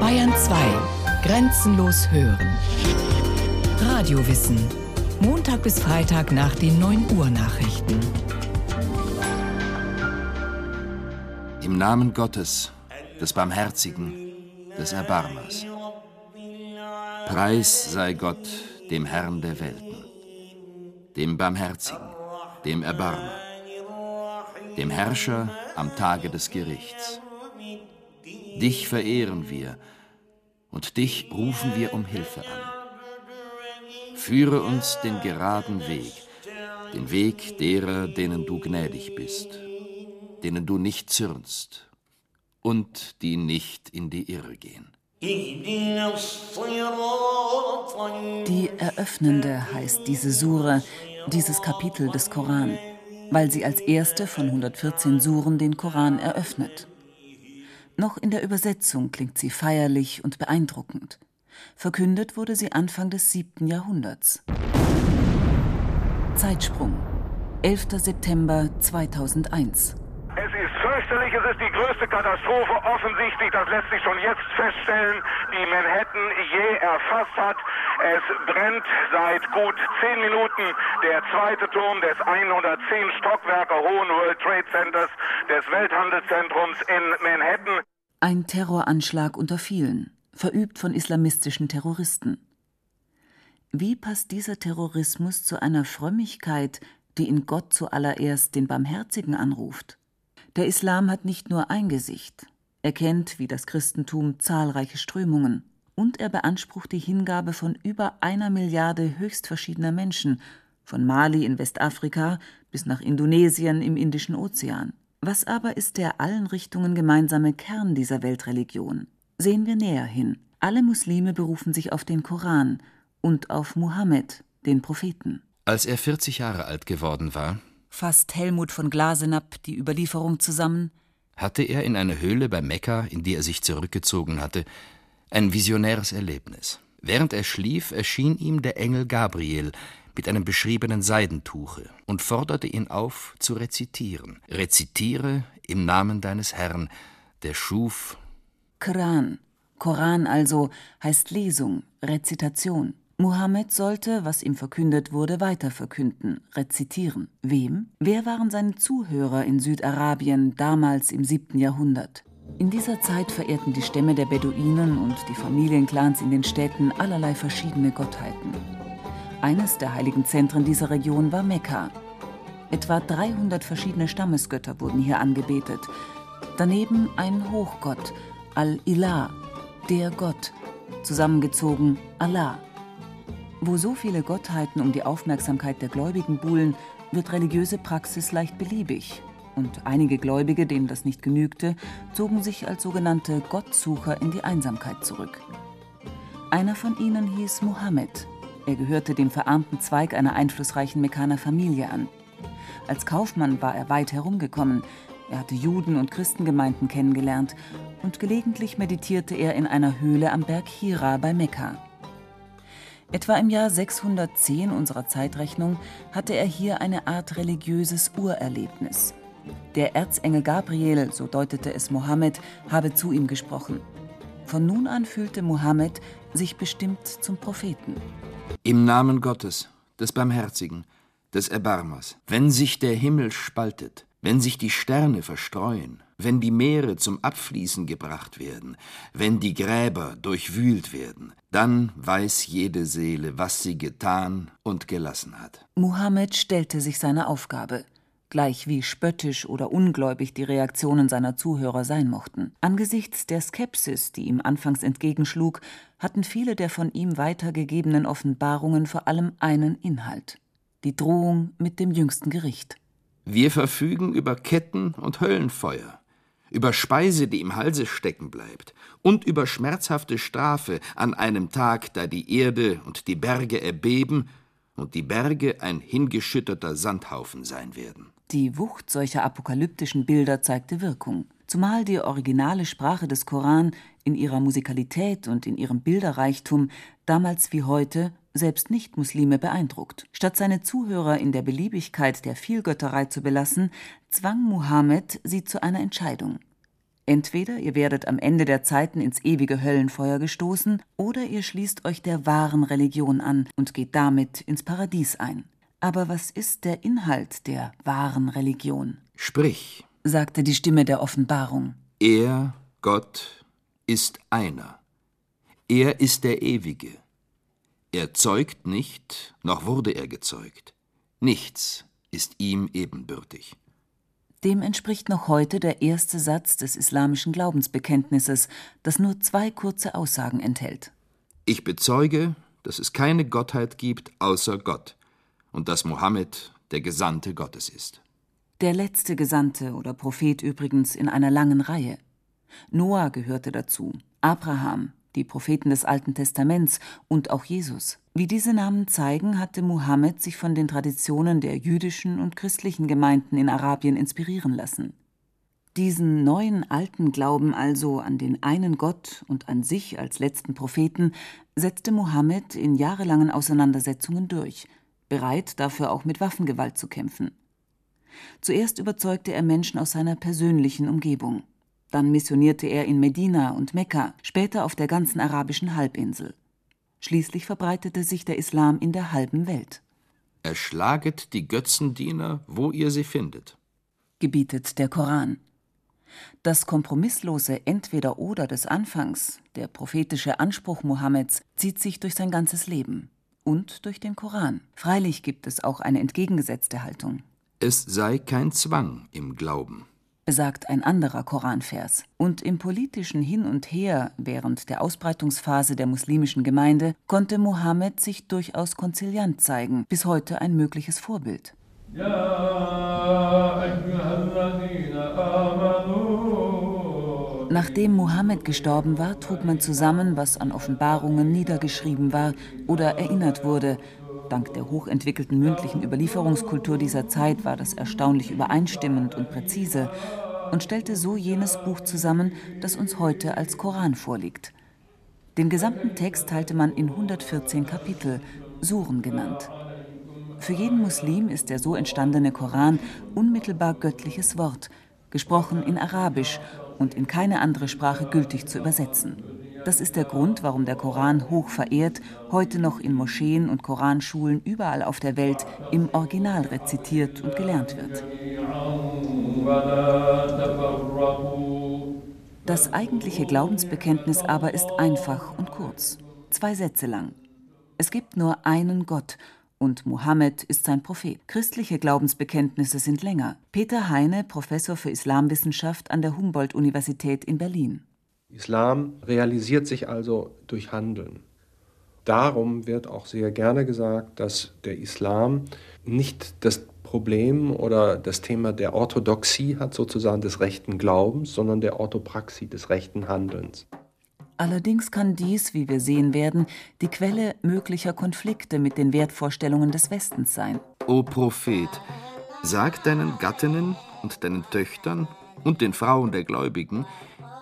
Bayern 2. Grenzenlos hören. Radiowissen. Montag bis Freitag nach den 9 Uhr Nachrichten. Im Namen Gottes, des Barmherzigen, des Erbarmers. Preis sei Gott, dem Herrn der Welten, dem Barmherzigen, dem Erbarmer, dem Herrscher am Tage des Gerichts. Dich verehren wir und dich rufen wir um Hilfe an. Führe uns den geraden Weg, den Weg derer, denen du gnädig bist, denen du nicht zürnst und die nicht in die Irre gehen. Die Eröffnende heißt diese Sure, dieses Kapitel des Koran, weil sie als erste von 114 Suren den Koran eröffnet. Noch in der Übersetzung klingt sie feierlich und beeindruckend. Verkündet wurde sie Anfang des 7. Jahrhunderts. Zeitsprung 11. September 2001 fürchterlich. Es ist die größte Katastrophe offensichtlich, das lässt sich schon jetzt feststellen, die Manhattan je erfasst hat. Es brennt seit gut zehn Minuten der zweite Turm des 110 Stockwerke hohen World Trade Centers des Welthandelszentrums in Manhattan. Ein Terroranschlag unter vielen, verübt von islamistischen Terroristen. Wie passt dieser Terrorismus zu einer Frömmigkeit, die in Gott zuallererst den Barmherzigen anruft? Der Islam hat nicht nur ein Gesicht, er kennt wie das Christentum zahlreiche Strömungen, und er beansprucht die Hingabe von über einer Milliarde höchst verschiedener Menschen, von Mali in Westafrika bis nach Indonesien im Indischen Ozean. Was aber ist der allen Richtungen gemeinsame Kern dieser Weltreligion? Sehen wir näher hin. Alle Muslime berufen sich auf den Koran und auf Muhammad, den Propheten. Als er 40 Jahre alt geworden war, fasst Helmut von Glasenapp die Überlieferung zusammen, hatte er in einer Höhle bei Mekka, in die er sich zurückgezogen hatte, ein visionäres Erlebnis. Während er schlief, erschien ihm der Engel Gabriel mit einem beschriebenen Seidentuche und forderte ihn auf, zu rezitieren. Rezitiere im Namen deines Herrn, der schuf. Koran. Koran also heißt Lesung, Rezitation. Mohammed sollte, was ihm verkündet wurde, weiter verkünden, rezitieren. Wem? Wer waren seine Zuhörer in Südarabien damals im 7. Jahrhundert? In dieser Zeit verehrten die Stämme der Beduinen und die Familienclans in den Städten allerlei verschiedene Gottheiten. Eines der heiligen Zentren dieser Region war Mekka. Etwa 300 verschiedene Stammesgötter wurden hier angebetet. Daneben ein Hochgott, Al-Ilah, der Gott, zusammengezogen Allah. Wo so viele Gottheiten um die Aufmerksamkeit der Gläubigen buhlen, wird religiöse Praxis leicht beliebig. Und einige Gläubige, denen das nicht genügte, zogen sich als sogenannte Gottsucher in die Einsamkeit zurück. Einer von ihnen hieß Mohammed. Er gehörte dem verarmten Zweig einer einflussreichen Mekkaner Familie an. Als Kaufmann war er weit herumgekommen. Er hatte Juden und Christengemeinden kennengelernt und gelegentlich meditierte er in einer Höhle am Berg Hira bei Mekka. Etwa im Jahr 610 unserer Zeitrechnung hatte er hier eine Art religiöses Urerlebnis. Der Erzengel Gabriel, so deutete es Mohammed, habe zu ihm gesprochen. Von nun an fühlte Mohammed sich bestimmt zum Propheten. Im Namen Gottes, des Barmherzigen, des Erbarmers, wenn sich der Himmel spaltet, wenn sich die Sterne verstreuen, wenn die Meere zum Abfließen gebracht werden, wenn die Gräber durchwühlt werden, dann weiß jede Seele, was sie getan und gelassen hat. Muhammad stellte sich seiner Aufgabe, gleich wie spöttisch oder ungläubig die Reaktionen seiner Zuhörer sein mochten. Angesichts der Skepsis, die ihm anfangs entgegenschlug, hatten viele der von ihm weitergegebenen Offenbarungen vor allem einen Inhalt die Drohung mit dem jüngsten Gericht. Wir verfügen über Ketten und Höllenfeuer über Speise, die im Halse stecken bleibt, und über schmerzhafte Strafe an einem Tag, da die Erde und die Berge erbeben und die Berge ein hingeschütterter Sandhaufen sein werden. Die Wucht solcher apokalyptischen Bilder zeigte Wirkung, zumal die originale Sprache des Koran in ihrer Musikalität und in ihrem Bilderreichtum damals wie heute selbst Nicht-Muslime beeindruckt. Statt seine Zuhörer in der Beliebigkeit der Vielgötterei zu belassen, zwang Mohammed sie zu einer Entscheidung. Entweder ihr werdet am Ende der Zeiten ins ewige Höllenfeuer gestoßen, oder ihr schließt euch der wahren Religion an und geht damit ins Paradies ein. Aber was ist der Inhalt der wahren Religion? Sprich, sagte die Stimme der Offenbarung. Er, Gott, ist einer. Er ist der Ewige. Er zeugt nicht, noch wurde er gezeugt. Nichts ist ihm ebenbürtig. Dem entspricht noch heute der erste Satz des islamischen Glaubensbekenntnisses, das nur zwei kurze Aussagen enthält. Ich bezeuge, dass es keine Gottheit gibt außer Gott und dass Mohammed der Gesandte Gottes ist. Der letzte Gesandte oder Prophet übrigens in einer langen Reihe. Noah gehörte dazu, Abraham, die Propheten des Alten Testaments und auch Jesus. Wie diese Namen zeigen, hatte Mohammed sich von den Traditionen der jüdischen und christlichen Gemeinden in Arabien inspirieren lassen. Diesen neuen alten Glauben also an den einen Gott und an sich als letzten Propheten setzte Mohammed in jahrelangen Auseinandersetzungen durch, bereit dafür auch mit Waffengewalt zu kämpfen. Zuerst überzeugte er Menschen aus seiner persönlichen Umgebung. Dann missionierte er in Medina und Mekka, später auf der ganzen arabischen Halbinsel. Schließlich verbreitete sich der Islam in der halben Welt. Erschlaget die Götzendiener, wo ihr sie findet, gebietet der Koran. Das kompromisslose Entweder-Oder des Anfangs, der prophetische Anspruch Mohammeds, zieht sich durch sein ganzes Leben und durch den Koran. Freilich gibt es auch eine entgegengesetzte Haltung. Es sei kein Zwang im Glauben besagt ein anderer Koranvers. Und im politischen Hin und Her während der Ausbreitungsphase der muslimischen Gemeinde konnte Mohammed sich durchaus konziliant zeigen, bis heute ein mögliches Vorbild. Nachdem Mohammed gestorben war, trug man zusammen, was an Offenbarungen niedergeschrieben war oder erinnert wurde, Dank der hochentwickelten mündlichen Überlieferungskultur dieser Zeit war das erstaunlich übereinstimmend und präzise und stellte so jenes Buch zusammen, das uns heute als Koran vorliegt. Den gesamten Text teilte man in 114 Kapitel, Suren genannt. Für jeden Muslim ist der so entstandene Koran unmittelbar göttliches Wort, gesprochen in Arabisch und in keine andere Sprache gültig zu übersetzen. Das ist der Grund, warum der Koran hoch verehrt, heute noch in Moscheen und Koranschulen überall auf der Welt im Original rezitiert und gelernt wird. Das eigentliche Glaubensbekenntnis aber ist einfach und kurz, zwei Sätze lang. Es gibt nur einen Gott und Mohammed ist sein Prophet. Christliche Glaubensbekenntnisse sind länger. Peter Heine, Professor für Islamwissenschaft an der Humboldt-Universität in Berlin. Islam realisiert sich also durch Handeln. Darum wird auch sehr gerne gesagt, dass der Islam nicht das Problem oder das Thema der Orthodoxie hat, sozusagen des rechten Glaubens, sondern der Orthopraxie, des rechten Handelns. Allerdings kann dies, wie wir sehen werden, die Quelle möglicher Konflikte mit den Wertvorstellungen des Westens sein. O Prophet, sag deinen Gattinnen und deinen Töchtern und den Frauen der Gläubigen,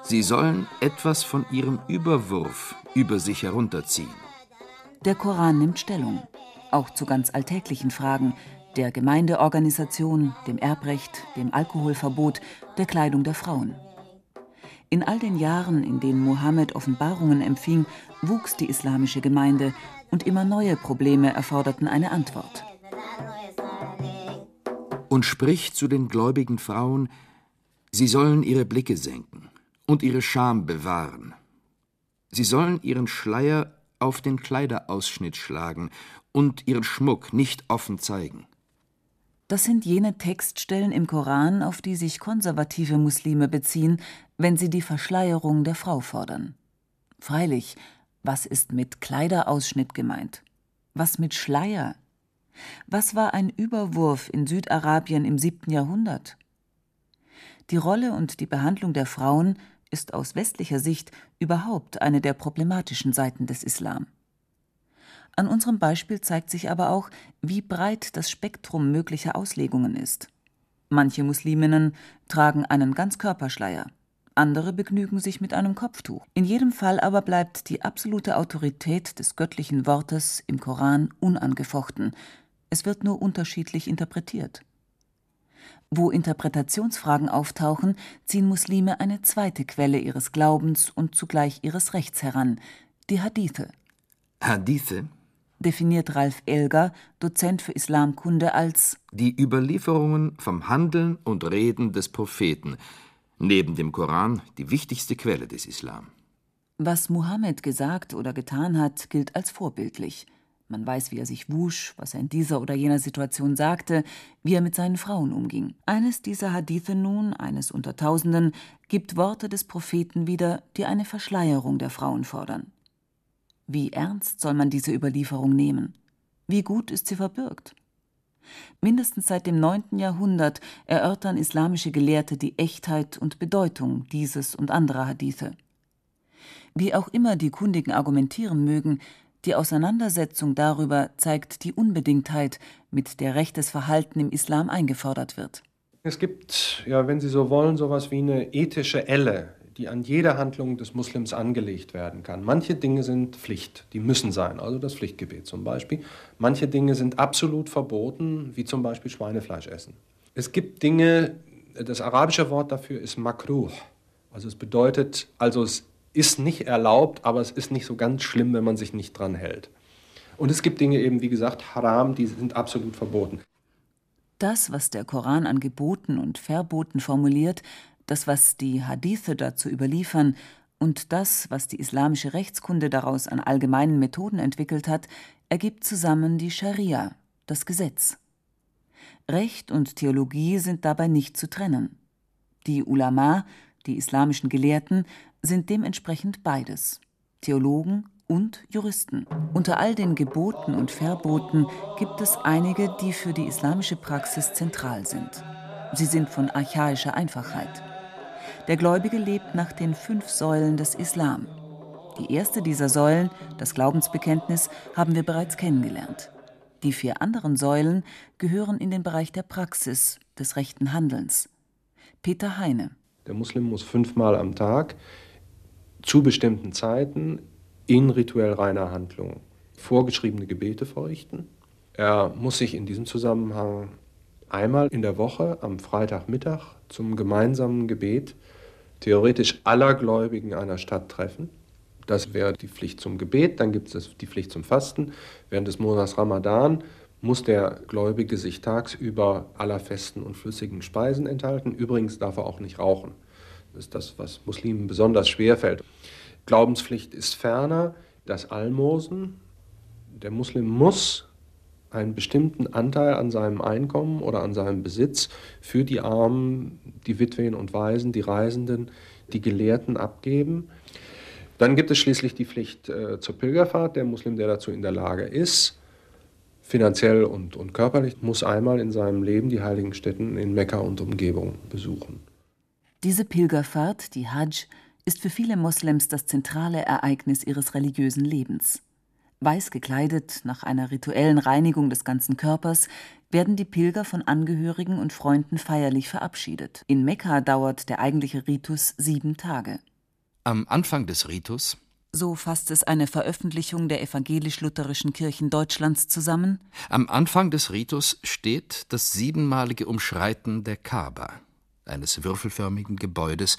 Sie sollen etwas von ihrem Überwurf über sich herunterziehen. Der Koran nimmt Stellung, auch zu ganz alltäglichen Fragen der Gemeindeorganisation, dem Erbrecht, dem Alkoholverbot, der Kleidung der Frauen. In all den Jahren, in denen Mohammed Offenbarungen empfing, wuchs die islamische Gemeinde und immer neue Probleme erforderten eine Antwort. Und spricht zu den gläubigen Frauen, sie sollen ihre Blicke senken und ihre Scham bewahren. Sie sollen ihren Schleier auf den Kleiderausschnitt schlagen und ihren Schmuck nicht offen zeigen. Das sind jene Textstellen im Koran, auf die sich konservative Muslime beziehen, wenn sie die Verschleierung der Frau fordern. Freilich, was ist mit Kleiderausschnitt gemeint? Was mit Schleier? Was war ein Überwurf in Südarabien im siebten Jahrhundert? Die Rolle und die Behandlung der Frauen ist aus westlicher Sicht überhaupt eine der problematischen Seiten des Islam. An unserem Beispiel zeigt sich aber auch, wie breit das Spektrum möglicher Auslegungen ist. Manche Musliminnen tragen einen Ganzkörperschleier, andere begnügen sich mit einem Kopftuch. In jedem Fall aber bleibt die absolute Autorität des göttlichen Wortes im Koran unangefochten. Es wird nur unterschiedlich interpretiert. Wo Interpretationsfragen auftauchen, ziehen Muslime eine zweite Quelle ihres Glaubens und zugleich ihres Rechts heran, die Hadithe. Hadithe definiert Ralf Elger, Dozent für Islamkunde, als die Überlieferungen vom Handeln und Reden des Propheten, neben dem Koran die wichtigste Quelle des Islam. Was Mohammed gesagt oder getan hat, gilt als vorbildlich. Man weiß, wie er sich wusch, was er in dieser oder jener Situation sagte, wie er mit seinen Frauen umging. Eines dieser Hadithe nun, eines unter Tausenden, gibt Worte des Propheten wieder, die eine Verschleierung der Frauen fordern. Wie ernst soll man diese Überlieferung nehmen? Wie gut ist sie verbürgt? Mindestens seit dem 9. Jahrhundert erörtern islamische Gelehrte die Echtheit und Bedeutung dieses und anderer Hadithe. Wie auch immer die Kundigen argumentieren mögen, die Auseinandersetzung darüber zeigt die Unbedingtheit, mit der rechtes Verhalten im Islam eingefordert wird. Es gibt, ja, wenn Sie so wollen, so etwas wie eine ethische Elle, die an jede Handlung des Muslims angelegt werden kann. Manche Dinge sind Pflicht, die müssen sein, also das Pflichtgebet zum Beispiel. Manche Dinge sind absolut verboten, wie zum Beispiel Schweinefleisch essen. Es gibt Dinge, das arabische Wort dafür ist makruh. Also es bedeutet, also es ist nicht erlaubt, aber es ist nicht so ganz schlimm, wenn man sich nicht dran hält. Und es gibt Dinge eben, wie gesagt, Haram, die sind absolut verboten. Das, was der Koran an Geboten und Verboten formuliert, das, was die Hadithe dazu überliefern, und das, was die islamische Rechtskunde daraus an allgemeinen Methoden entwickelt hat, ergibt zusammen die Scharia, das Gesetz. Recht und Theologie sind dabei nicht zu trennen. Die Ulama, die islamischen Gelehrten, sind dementsprechend beides Theologen und Juristen. Unter all den Geboten und Verboten gibt es einige, die für die islamische Praxis zentral sind. Sie sind von archaischer Einfachheit. Der Gläubige lebt nach den fünf Säulen des Islam. Die erste dieser Säulen, das Glaubensbekenntnis, haben wir bereits kennengelernt. Die vier anderen Säulen gehören in den Bereich der Praxis, des rechten Handelns. Peter Heine. Der Muslim muss fünfmal am Tag zu bestimmten Zeiten in rituell reiner Handlung vorgeschriebene Gebete verrichten. Er muss sich in diesem Zusammenhang einmal in der Woche am Freitagmittag zum gemeinsamen Gebet theoretisch aller Gläubigen einer Stadt treffen. Das wäre die Pflicht zum Gebet, dann gibt es die Pflicht zum Fasten. Während des Monats Ramadan muss der Gläubige sich tagsüber aller festen und flüssigen Speisen enthalten. Übrigens darf er auch nicht rauchen. Ist das, was Muslimen besonders schwer fällt. Glaubenspflicht ist ferner das Almosen. Der Muslim muss einen bestimmten Anteil an seinem Einkommen oder an seinem Besitz für die Armen, die Witwen und Waisen, die Reisenden, die Gelehrten abgeben. Dann gibt es schließlich die Pflicht äh, zur Pilgerfahrt. Der Muslim, der dazu in der Lage ist, finanziell und, und körperlich, muss einmal in seinem Leben die heiligen Stätten in Mekka und Umgebung besuchen. Diese Pilgerfahrt, die Hajj, ist für viele Moslems das zentrale Ereignis ihres religiösen Lebens. Weiß gekleidet, nach einer rituellen Reinigung des ganzen Körpers, werden die Pilger von Angehörigen und Freunden feierlich verabschiedet. In Mekka dauert der eigentliche Ritus sieben Tage. Am Anfang des Ritus so fasst es eine Veröffentlichung der evangelisch-lutherischen Kirchen Deutschlands zusammen. Am Anfang des Ritus steht das siebenmalige Umschreiten der Kaaba, eines würfelförmigen Gebäudes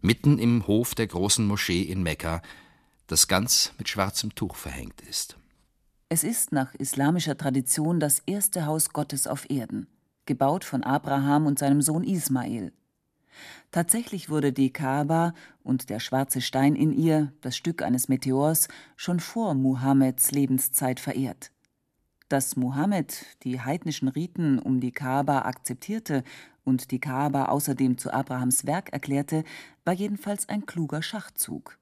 mitten im Hof der großen Moschee in Mekka, das ganz mit schwarzem Tuch verhängt ist. Es ist nach islamischer Tradition das erste Haus Gottes auf Erden, gebaut von Abraham und seinem Sohn Ismael. Tatsächlich wurde die Kaaba und der schwarze Stein in ihr, das Stück eines Meteors, schon vor Muhammeds Lebenszeit verehrt. Dass Muhammad die heidnischen Riten um die Kaaba akzeptierte und die Kaaba außerdem zu Abrahams Werk erklärte, war jedenfalls ein kluger Schachzug.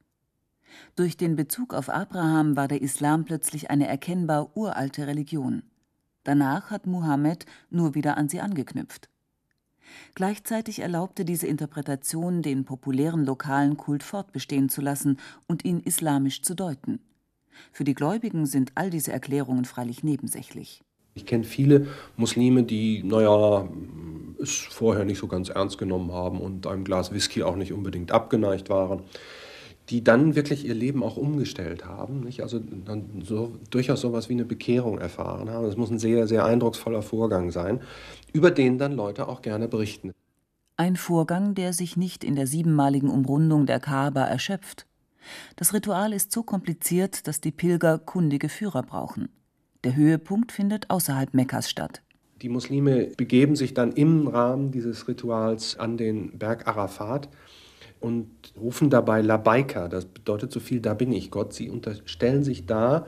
Durch den Bezug auf Abraham war der Islam plötzlich eine erkennbar uralte Religion. Danach hat Muhammad nur wieder an sie angeknüpft. Gleichzeitig erlaubte diese Interpretation, den populären lokalen Kult fortbestehen zu lassen und ihn islamisch zu deuten. Für die Gläubigen sind all diese Erklärungen freilich nebensächlich. Ich kenne viele Muslime, die, naja, es vorher nicht so ganz ernst genommen haben und einem Glas Whisky auch nicht unbedingt abgeneigt waren die dann wirklich ihr Leben auch umgestellt haben, nicht? also dann so, durchaus sowas wie eine Bekehrung erfahren haben. Das muss ein sehr, sehr eindrucksvoller Vorgang sein, über den dann Leute auch gerne berichten. Ein Vorgang, der sich nicht in der siebenmaligen Umrundung der Kaaba erschöpft. Das Ritual ist so kompliziert, dass die Pilger kundige Führer brauchen. Der Höhepunkt findet außerhalb Mekkas statt. Die Muslime begeben sich dann im Rahmen dieses Rituals an den Berg Arafat und rufen dabei Labaika, das bedeutet so viel, da bin ich Gott. Sie unterstellen sich da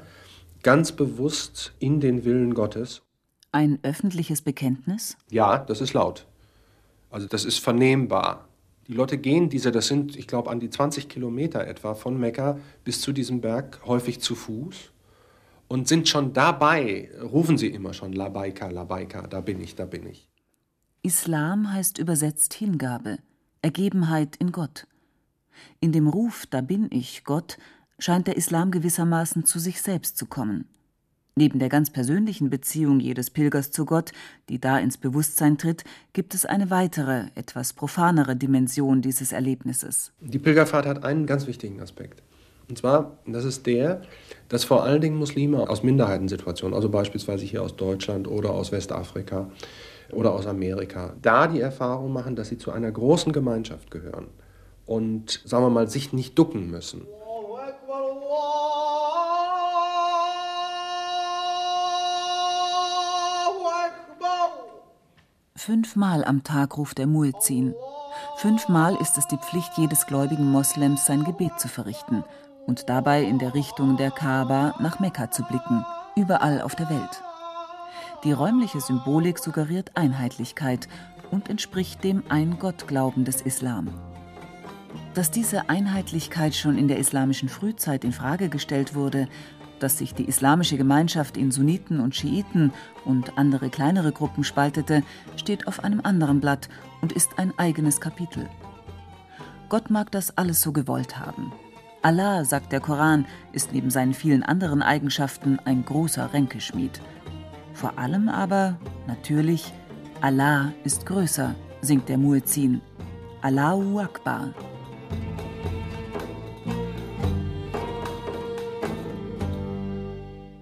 ganz bewusst in den Willen Gottes. Ein öffentliches Bekenntnis? Ja, das ist laut. Also das ist vernehmbar. Die Leute gehen diese, das sind, ich glaube, an die 20 Kilometer etwa von Mekka bis zu diesem Berg, häufig zu Fuß und sind schon dabei, rufen sie immer schon Labaika, Labaika, da bin ich, da bin ich. Islam heißt übersetzt Hingabe. Ergebenheit in Gott. In dem Ruf Da bin ich, Gott, scheint der Islam gewissermaßen zu sich selbst zu kommen. Neben der ganz persönlichen Beziehung jedes Pilgers zu Gott, die da ins Bewusstsein tritt, gibt es eine weitere, etwas profanere Dimension dieses Erlebnisses. Die Pilgerfahrt hat einen ganz wichtigen Aspekt. Und zwar, das ist der, dass vor allen Dingen Muslime aus Minderheitensituationen, also beispielsweise hier aus Deutschland oder aus Westafrika, oder aus Amerika, da die Erfahrung machen, dass sie zu einer großen Gemeinschaft gehören und, sagen wir mal, sich nicht ducken müssen. Fünfmal am Tag ruft der Muezzin. Fünfmal ist es die Pflicht jedes gläubigen Moslems, sein Gebet zu verrichten und dabei in der Richtung der Kaaba nach Mekka zu blicken, überall auf der Welt. Die räumliche Symbolik suggeriert Einheitlichkeit und entspricht dem Ein-Gott-Glauben des Islam. Dass diese Einheitlichkeit schon in der islamischen Frühzeit in Frage gestellt wurde, dass sich die islamische Gemeinschaft in Sunniten und Schiiten und andere kleinere Gruppen spaltete, steht auf einem anderen Blatt und ist ein eigenes Kapitel. Gott mag das alles so gewollt haben. Allah, sagt der Koran, ist neben seinen vielen anderen Eigenschaften ein großer Ränkeschmied. Vor allem aber, natürlich, Allah ist größer, singt der Muezzin. Allahu Akbar.